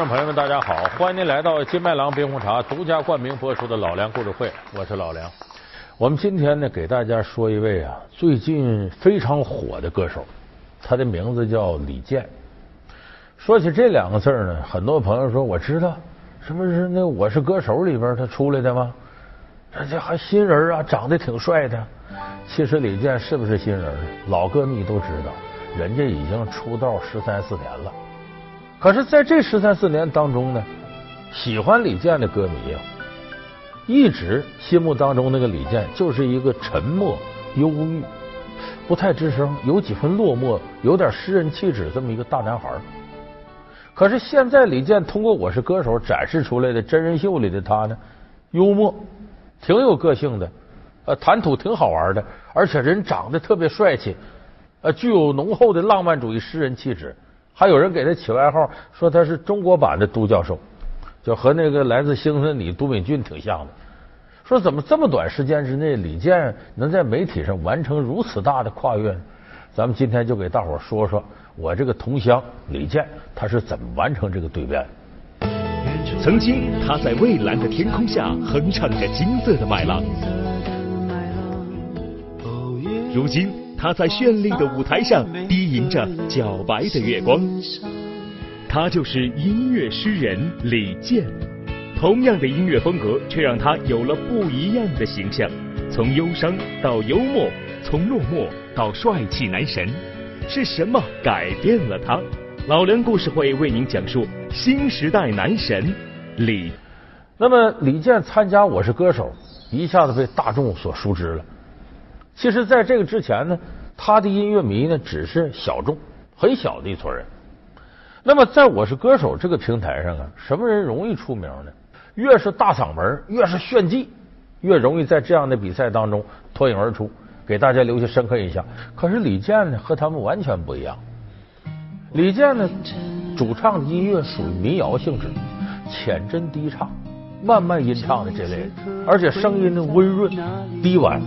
观众朋友们，大家好！欢迎您来到金麦郎冰红茶独家冠名播出的《老梁故事会》，我是老梁。我们今天呢，给大家说一位啊，最近非常火的歌手，他的名字叫李健。说起这两个字呢，很多朋友说我知道，是不是那《我是歌手》里边他出来的吗？这这还新人啊，长得挺帅的。其实李健是不是新人？老歌迷都知道，人家已经出道十三四年了。可是，在这十三四年当中呢，喜欢李健的歌迷啊，一直心目当中那个李健就是一个沉默、忧郁、不太吱声、有几分落寞、有点诗人气质这么一个大男孩。可是现在李健通过《我是歌手》展示出来的真人秀里的他呢，幽默，挺有个性的，呃，谈吐挺好玩的，而且人长得特别帅气，呃，具有浓厚的浪漫主义诗人气质。还有人给他起外号，说他是中国版的都教授，就和那个来自星星的都敏俊挺像的。说怎么这么短时间之内，李健能在媒体上完成如此大的跨越呢？咱们今天就给大伙说说我这个同乡李健他是怎么完成这个蜕变。曾经他在蔚蓝的天空下哼唱着金色的麦浪，如今。他在绚丽的舞台上低吟着皎白的月光，他就是音乐诗人李健。同样的音乐风格，却让他有了不一样的形象。从忧伤到幽默，从落寞到帅气男神，是什么改变了他？老梁故事会为您讲述新时代男神李。那么李健参加《我是歌手》，一下子被大众所熟知了。其实，在这个之前呢，他的音乐迷呢只是小众、很小的一撮人。那么，在我是歌手这个平台上啊，什么人容易出名呢？越是大嗓门、越是炫技，越容易在这样的比赛当中脱颖而出，给大家留下深刻印象。可是李健呢，和他们完全不一样。李健呢，主唱的音乐属于民谣性质，浅斟低唱、慢慢吟唱的这类，而且声音呢温润、低婉。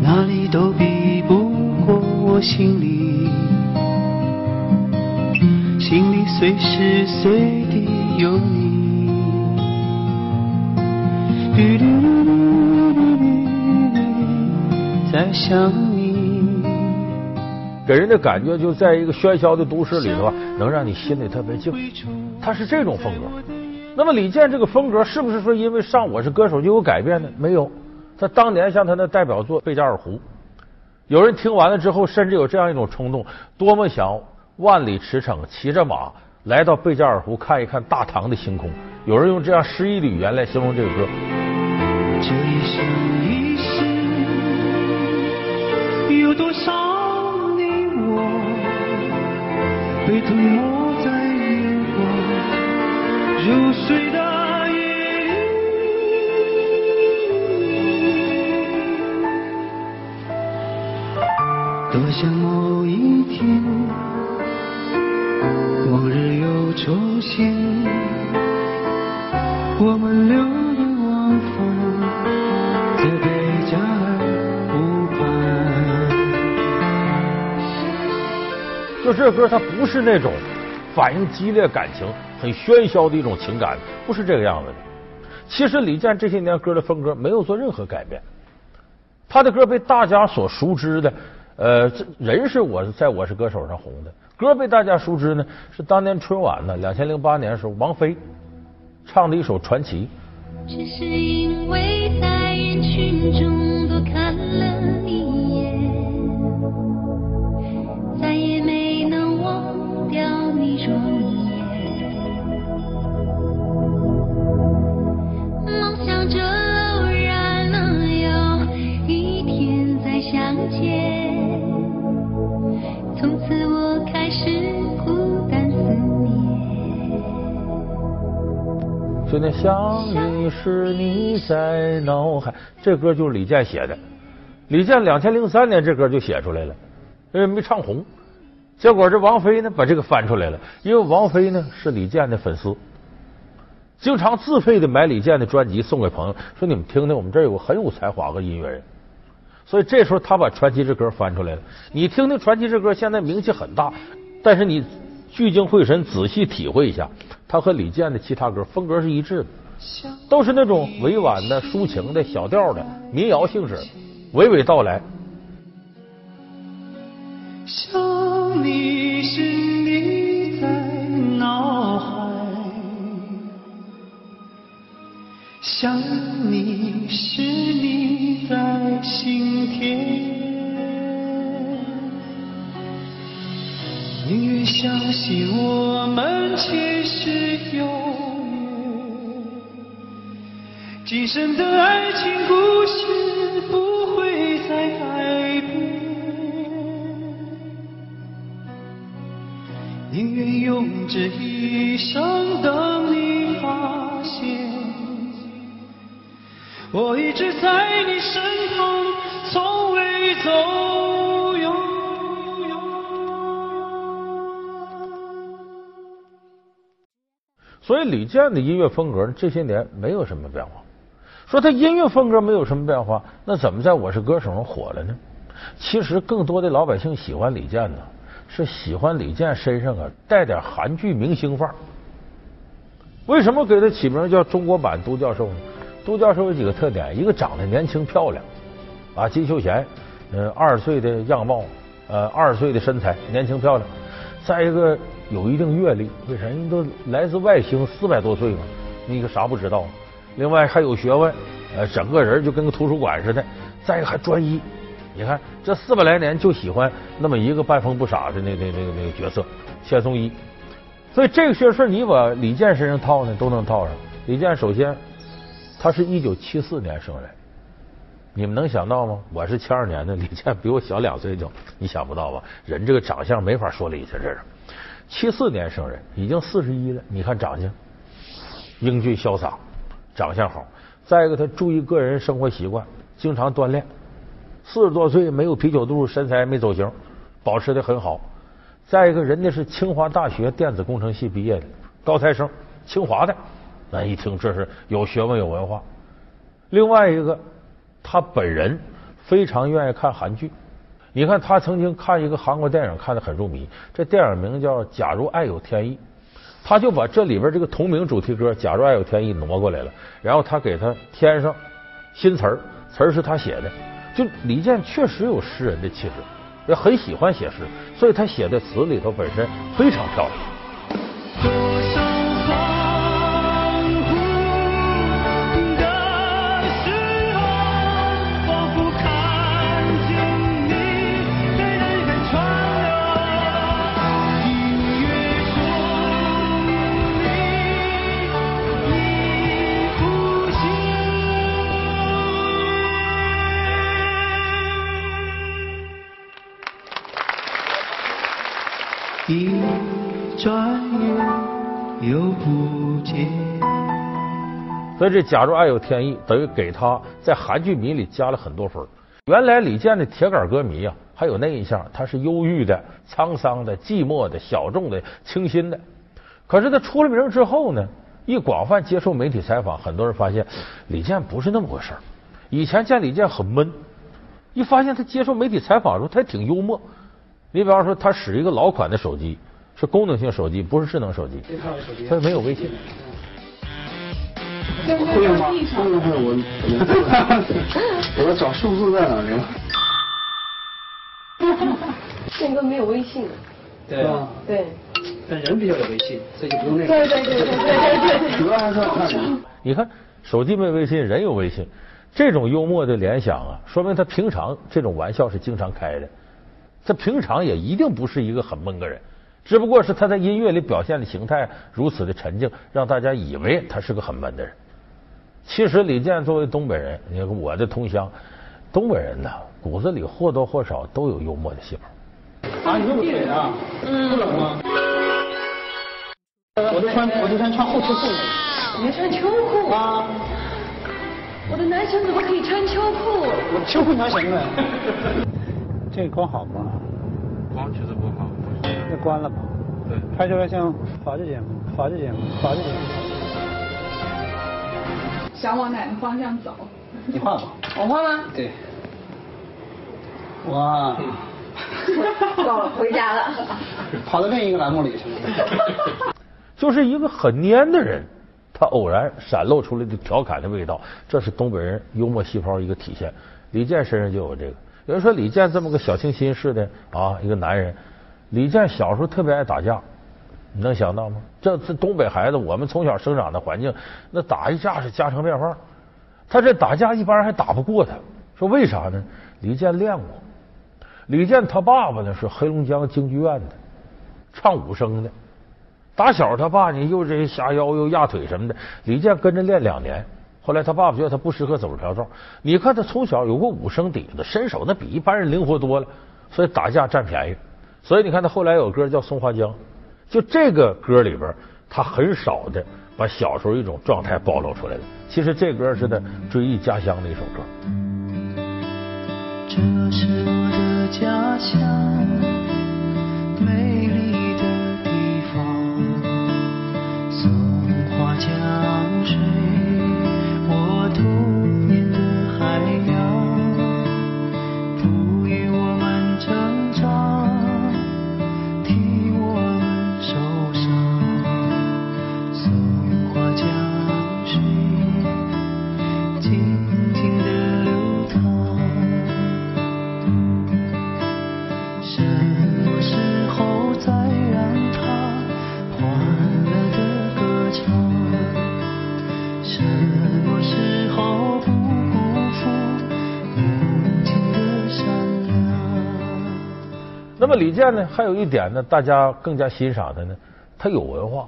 哪里都比不过我心里，心里随时随地有你。在想你，给人的感觉就在一个喧嚣的都市里头，能让你心里特别静。他是这种风格。那么李健这个风格是不是说因为上我是歌手就有改变呢？没有。他当年像他的代表作《贝加尔湖》，有人听完了之后，甚至有这样一种冲动：多么想万里驰骋，骑着马来到贝加尔湖看一看大唐的星空。有人用这样诗意的语言来形容这个歌。这一生一世，有多少你我被吞没在烟火如水的。多想某一天，往日又重现，我们流连忘返在贝加尔湖畔。就这歌，它不是那种反映激烈感情、很喧嚣的一种情感，不是这个样子的。其实李健这些年歌的风格没有做任何改变，他的歌被大家所熟知的。呃，这人是我在我是歌手上红的，歌被大家熟知呢，是当年春晚呢，两千零八年的时候，王菲唱的一首传奇。只是因为在人群中那相遇时你在脑海，这歌就是李健写的。李健两千零三年这歌就写出来了，因为没唱红。结果这王菲呢把这个翻出来了，因为王菲呢是李健的粉丝，经常自费的买李健的专辑送给朋友，说你们听听，我们这儿有个很有才华个音乐人。所以这时候他把《传奇》这歌翻出来了，你听听《传奇》这歌现在名气很大，但是你聚精会神仔细体会一下，他和李健的其他歌风格是一致的，都是那种委婉的、抒情的、小调的民谣性质，娓娓道来。想你是你在脑海，想你是你在心田。宁愿相信我生的爱情故事不会再改变。宁愿用这一生等你发现，我一直在你身旁，从未走远。所以李健的音乐风格这些年没有什么变化。说他音乐风格没有什么变化，那怎么在我是歌手上火了呢？其实更多的老百姓喜欢李健呢，是喜欢李健身上啊带点韩剧明星范儿。为什么给他起名叫中国版都教授呢？都教授有几个特点：一个长得年轻漂亮啊，金秀贤，呃，二十岁的样貌，呃，二十岁的身材，年轻漂亮；再一个有一定阅历，为啥？人都来自外星，四百多岁嘛，你个啥不知道？另外还有学问，呃，整个人就跟个图书馆似的。再一个还专一，你看这四百来年就喜欢那么一个半疯不傻的那那那个那个角色千颂伊。所以这个学事你往李健身上套呢，都能套上。李健首先他是一九七四年生人，你们能想到吗？我是七二年的，李健比我小两岁就，你想不到吧？人这个长相没法说理去，这是七四年生人，已经四十一了。你看长相，英俊潇洒。长相好，再一个他注意个人生活习惯，经常锻炼。四十多岁没有啤酒肚，身材没走形，保持的很好。再一个，人家是清华大学电子工程系毕业的高材生，清华的，咱一听这是有学问有文化。另外一个，他本人非常愿意看韩剧。你看，他曾经看一个韩国电影看的很入迷，这电影名叫《假如爱有天意》。他就把这里边这个同名主题歌《假如爱有天意》挪过来了，然后他给他添上新词儿，词儿是他写的。就李健确实有诗人的气质，也很喜欢写诗，所以他写的词里头本身非常漂亮。一转眼又不见。所以这假如爱有天意，等于给他在韩剧迷里加了很多分。原来李健的铁杆歌迷啊，还有那一项，他是忧郁的、沧桑的、寂寞的、小众的、清新的。可是他出了名之后呢，一广泛接受媒体采访，很多人发现李健不是那么回事以前见李健很闷，一发现他接受媒体采访的时候，他也挺幽默。你比方说，他使一个老款的手机，是功能性手机，不是智能手机，他没有微信。会吗？会不会我？我要找数字在哪里？宪哥没有微信，对吧？对，但人比较有微信，所以就不用那个。对对对对对对对。主要还是要看人。你看，手机没微信，人有微信，这种幽默的联想啊，说明他平常这种玩笑是经常开的。他平常也一定不是一个很闷个人，只不过是他在音乐里表现的形态如此的沉静，让大家以为他是个很闷的人。其实李健作为东北人，你看我的同乡，东北人呢骨子里或多或少都有幽默的细胞。啊，你这么冷啊？嗯。不冷吗？我就穿，我就穿穿厚秋裤。你还穿秋裤啊？我的男神怎么可以穿秋裤？我秋裤男神呢？这个光好吗？光其实不好，那关了吧。对，拍出来像法制节目，法制节目，法制节目。想往哪个方向走？你画吧。我画吗？对。哇，够了，回家了。跑到另一个栏目里去了。就是一个很蔫的人，他偶然闪露出来的调侃的味道，这是东北人幽默细胞一个体现。李健身上就有这个。有人说李健这么个小清新式的啊一个男人，李健小时候特别爱打架，你能想到吗？这这东北孩子，我们从小生长的环境，那打一架是家常便饭。他这打架一般人还打不过他，说为啥呢？李健练过。李健他爸爸呢是黑龙江京剧院的，唱武生的。打小他爸呢又这下腰又压腿什么的，李健跟着练两年。后来他爸爸觉得他不适合走这条道。你看他从小有个武生底子，身手那比一般人灵活多了，所以打架占便宜。所以你看他后来有歌叫《松花江》，就这个歌里边，他很少的把小时候一种状态暴露出来了。其实这歌是他追忆家乡的一首歌。这是我的家乡，美丽的地方，松花江水，李健呢，还有一点呢，大家更加欣赏的呢，他有文化。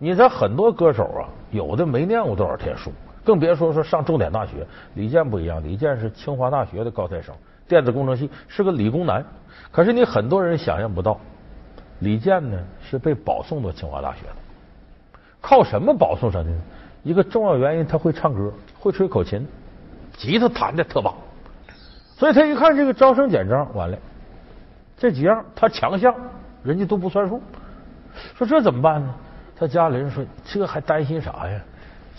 你在很多歌手啊，有的没念过多少天书，更别说说上重点大学。李健不一样，李健是清华大学的高材生，电子工程系是个理工男。可是你很多人想象不到，李健呢是被保送到清华大学的。靠什么保送上去呢？一个重要原因，他会唱歌，会吹口琴，吉他弹的特棒。所以他一看这个招生简章，完了。这几样他强项，人家都不算数。说这怎么办呢？他家里人说：“这还担心啥呀？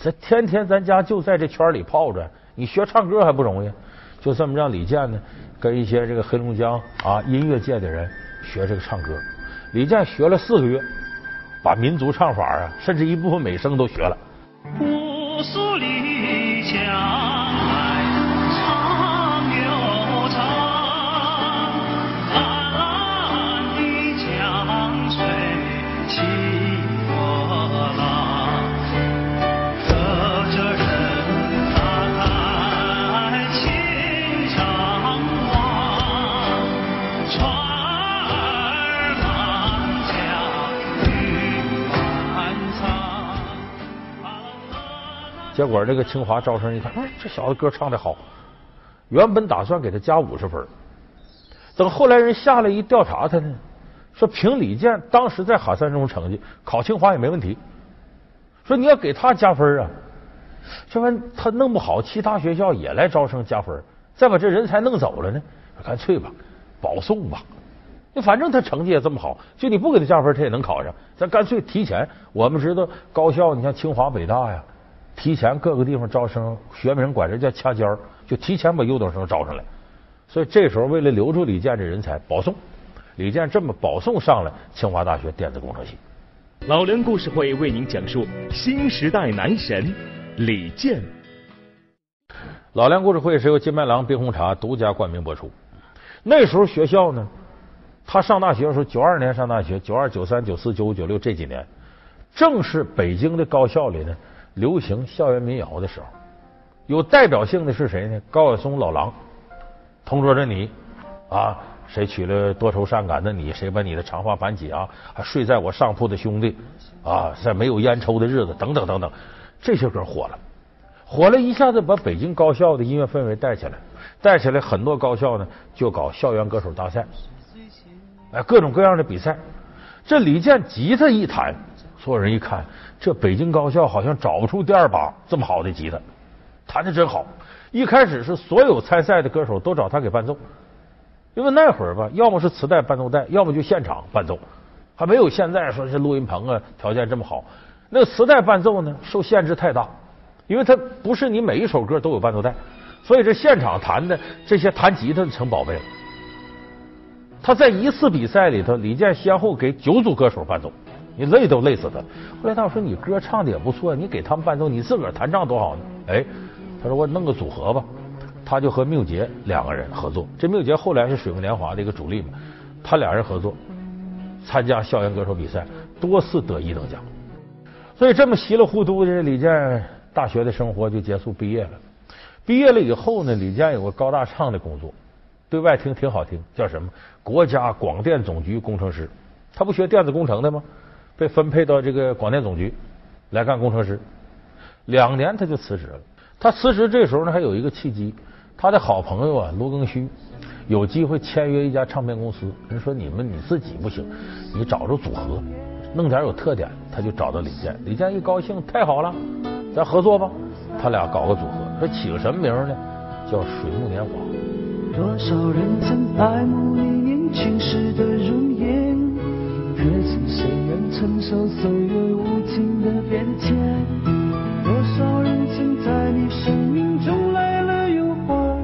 这天天咱家就在这圈里泡着，你学唱歌还不容易？就这么让李健呢，跟一些这个黑龙江啊音乐界的人学这个唱歌。李健学了四个月，把民族唱法啊，甚至一部分美声都学了。结果这个清华招生一看，哎，这小子歌唱的好，原本打算给他加五十分，等后来人下来一调查他呢，说凭李健当时在哈三中成绩，考清华也没问题。说你要给他加分啊，这玩意他弄不好，其他学校也来招生加分，再把这人才弄走了呢，干脆吧，保送吧。反正他成绩也这么好，就你不给他加分，他也能考上。咱干脆提前。我们知道高校，你像清华、北大呀，提前各个地方招生，学名管这叫掐尖儿，就提前把优等生招上来。所以这时候为了留住李健这人才，保送。李健这么保送上了清华大学电子工程系。老梁故事会为您讲述新时代男神李健。老梁故事会是由金麦郎冰红茶独家冠名播出。那时候学校呢，他上大学的时候，九二年上大学，九二、九三、九四、九五、九六这几年，正是北京的高校里呢流行校园民谣的时候。有代表性的是谁呢？高晓松、老狼，同桌的你啊，谁娶了多愁善感的你？谁把你的长发盘起啊？还睡在我上铺的兄弟啊，在没有烟抽的日子，等等等等，这些歌火了。火了一下子，把北京高校的音乐氛围带起来，带起来很多高校呢就搞校园歌手大赛，哎，各种各样的比赛。这李健吉他一弹，所有人一看，这北京高校好像找不出第二把这么好的吉他，弹的真好。一开始是所有参赛的歌手都找他给伴奏，因为那会儿吧，要么是磁带伴奏带，要么就现场伴奏，还没有现在说是录音棚啊条件这么好。那个磁带伴奏呢，受限制太大。因为它不是你每一首歌都有伴奏带，所以这现场弹的这些弹吉他的成宝贝了。他在一次比赛里头，李健先后给九组歌手伴奏，你累都累死他。后来他说：“你歌唱的也不错，你给他们伴奏，你自个儿弹唱多好呢。”哎，他说：“我弄个组合吧。”他就和缪杰两个人合作。这缪杰后来是水木年华的一个主力嘛，他俩人合作参加校园歌手比赛，多次得一等奖。所以这么稀里糊涂的李健大学的生活就结束毕业了。毕业了以后呢，李健有个高大上的工作，对外听挺好听，叫什么？国家广电总局工程师。他不学电子工程的吗？被分配到这个广电总局来干工程师。两年他就辞职了。他辞职这时候呢，还有一个契机。他的好朋友啊，罗庚戌有机会签约一家唱片公司。人说你们你自己不行，你找着组合，弄点有特点。他就找到李健，李健一高兴，太好了，咱合作吧。他俩搞个组合，说起个什么名呢？叫水木年华。多少人曾爱慕你年轻时的容颜，可知谁人承受岁月无情的变迁？多少人曾在你生命中来了又还，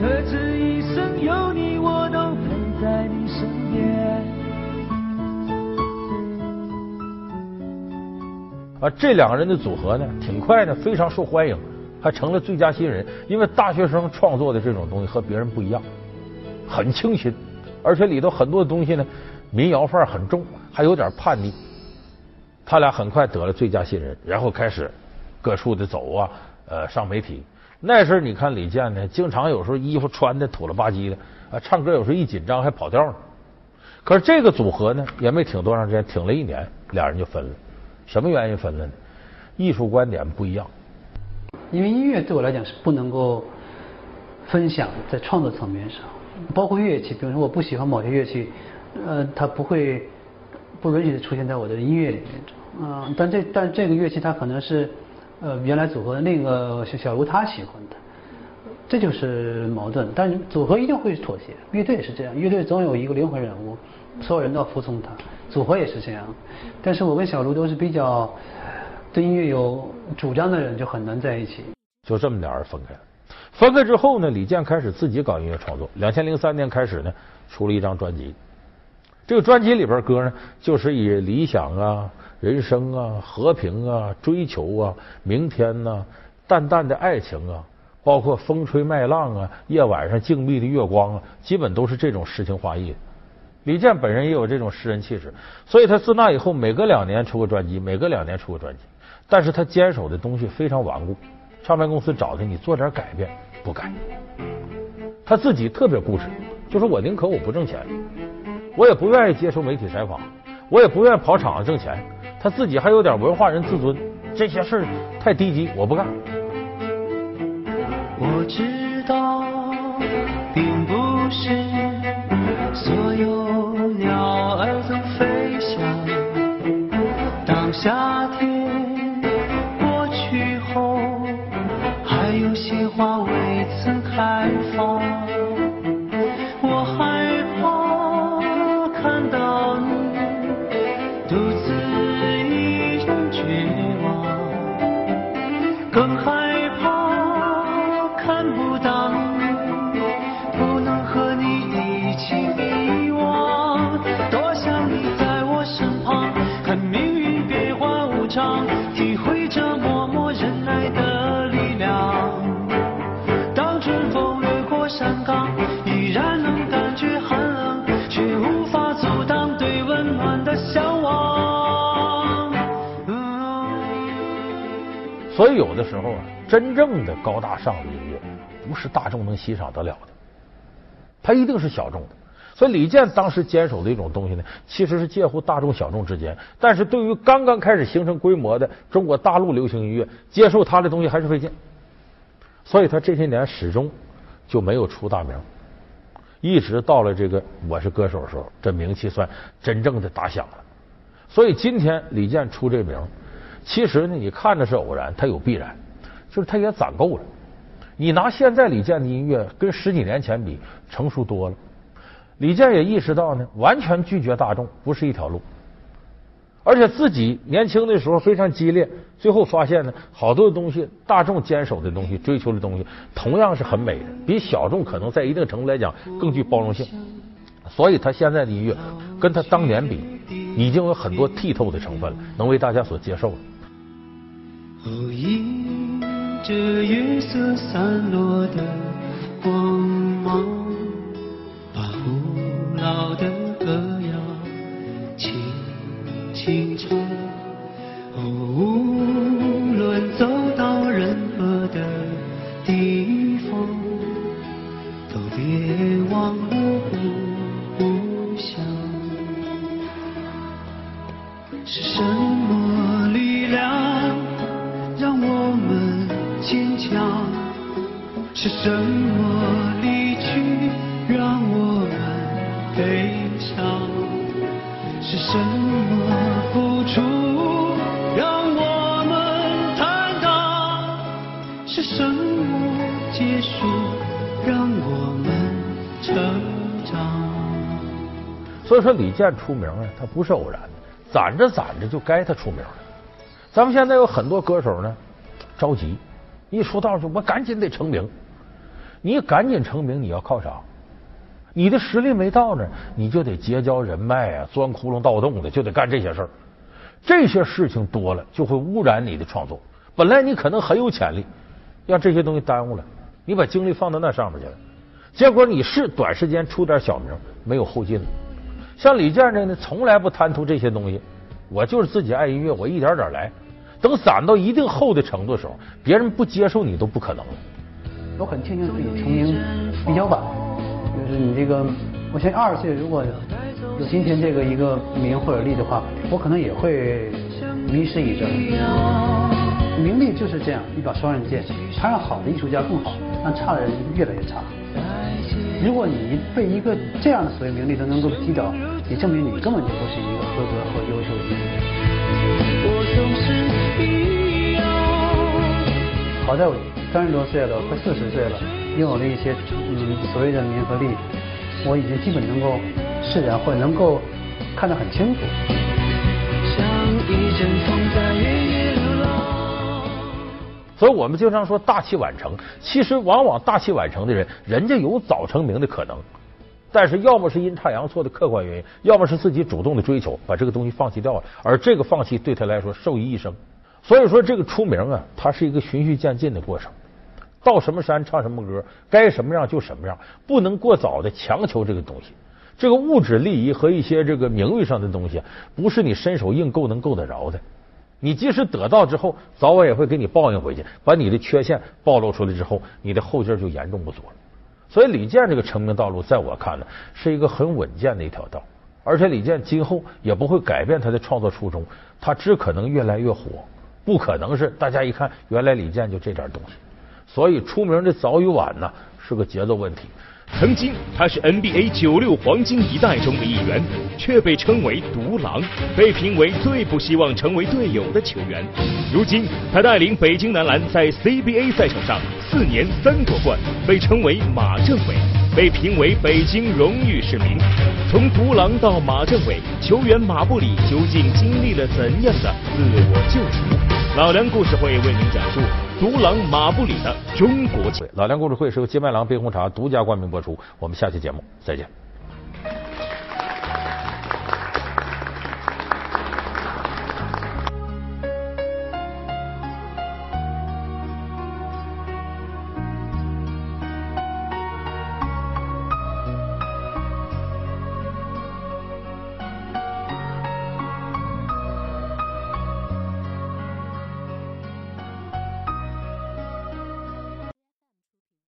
可这一生有你，我都陪在你身边。啊，这两个人的组合呢，挺快的，非常受欢迎，还成了最佳新人。因为大学生创作的这种东西和别人不一样，很清新，而且里头很多东西呢，民谣范儿很重，还有点叛逆。他俩很快得了最佳新人，然后开始各处的走啊，呃，上媒体。那时候你看李健呢，经常有时候衣服穿的土了吧唧的，啊，唱歌有时候一紧张还跑调呢。可是这个组合呢，也没挺多长时间，挺了一年，俩人就分了。什么原因分了呢？艺术观点不一样。因为音乐对我来讲是不能够分享在创作层面上，包括乐器，比如说我不喜欢某些乐器，呃，它不会不允许出现在我的音乐里面。嗯、但这但这个乐器它可能是呃原来组合的另一个小小卢他喜欢的，这就是矛盾。但是组合一定会妥协，乐队也是这样，乐队总有一个灵魂人物，所有人都要服从他，组合也是这样。但是我跟小卢都是比较对音乐有主张的人，就很难在一起。就这么点人分开了。分开之后呢，李健开始自己搞音乐创作。两千零三年开始呢，出了一张专辑。这个专辑里边歌呢，就是以理想啊、人生啊、和平啊、追求啊、明天呐、淡淡的爱情啊，包括风吹麦浪啊、夜晚上静谧的月光啊，基本都是这种诗情画意。李健本人也有这种诗人气质，所以他自那以后每隔两年出个专辑，每隔两年出个专辑。但是他坚守的东西非常顽固，唱片公司找他，你做点改变，不改。他自己特别固执，就说我宁可我不挣钱，我也不愿意接受媒体采访，我也不愿意跑场子挣钱。他自己还有点文化人自尊，这些事太低级，我不干。我知道，并不是所有所以有的时候啊，真正的高大上的音乐不是大众能欣赏得了的，它一定是小众的。所以李健当时坚守的一种东西呢，其实是介乎大众小众之间。但是对于刚刚开始形成规模的中国大陆流行音乐，接受他的东西还是费劲。所以他这些年始终就没有出大名，一直到了这个《我是歌手》的时候，这名气算真正的打响了。所以今天李健出这名，其实呢，你看着是偶然，它有必然，就是他也攒够了。你拿现在李健的音乐跟十几年前比，成熟多了。李健也意识到呢，完全拒绝大众不是一条路，而且自己年轻的时候非常激烈，最后发现呢，好多东西大众坚守的东西、追求的东西，同样是很美的，比小众可能在一定程度来讲更具包容性。所以他现在的音乐跟他当年比，已经有很多剔透的成分了，能为大家所接受了。哦，迎着月色散落的光芒，把古老的歌谣轻轻唱。李健出名啊，他不是偶然的，攒着攒着就该他出名了。咱们现在有很多歌手呢，着急，一出道就我赶紧得成名。你赶紧成名，你要靠啥？你的实力没到呢，你就得结交人脉啊，钻窟窿盗洞的，就得干这些事儿。这些事情多了，就会污染你的创作。本来你可能很有潜力，让这些东西耽误了，你把精力放到那上面去了，结果你是短时间出点小名，没有后劲了。像李健这呢，从来不贪图这些东西，我就是自己爱音乐，我一点点来。等攒到一定厚的程度的时候，别人不接受你都不可能。我很庆幸自己成名比较晚，就是你这个，我现在二十岁如果有今天这个一个名或者利的话，我可能也会迷失一阵。名利就是这样一把双刃剑，它让好的艺术家更好，让差的人越来越差。如果你被一个这样的所谓名利都能够击倒，也证明你根本就不是一个合格和优秀的人。好在我三十多岁了，快四十岁了，拥有了一些嗯所谓的名和利，我已经基本能够释然或者能够看得很清楚。像一阵风在原野流浪。所以我们经常说大器晚成，其实往往大器晚成的人，人家有早成名的可能，但是要么是阴差阳错的客观原因，要么是自己主动的追求，把这个东西放弃掉了，而这个放弃对他来说受益一生。所以说，这个出名啊，它是一个循序渐进的过程。到什么山唱什么歌，该什么样就什么样，不能过早的强求这个东西。这个物质利益和一些这个名誉上的东西，不是你伸手硬够能够得着的。你即使得到之后，早晚也会给你报应回去，把你的缺陷暴露出来之后，你的后劲就严重不足了。所以李健这个成名道路，在我看呢，是一个很稳健的一条道。而且李健今后也不会改变他的创作初衷，他只可能越来越火，不可能是大家一看原来李健就这点东西。所以出名的早与晚呢，是个节奏问题。曾经他是 NBA 九六黄金一代中的一员，却被称为独狼，被评为最不希望成为队友的球员。如今他带领北京男篮在 CBA 赛场上四年三夺冠，被称为马政委，被评为北京荣誉市民。从独狼到马政委，球员马布里究竟经历了怎样的自我救赎？老梁故事会为您讲述独狼马布里的中国。老梁故事会是由金麦郎冰红茶独家冠名播出，我们下期节目再见。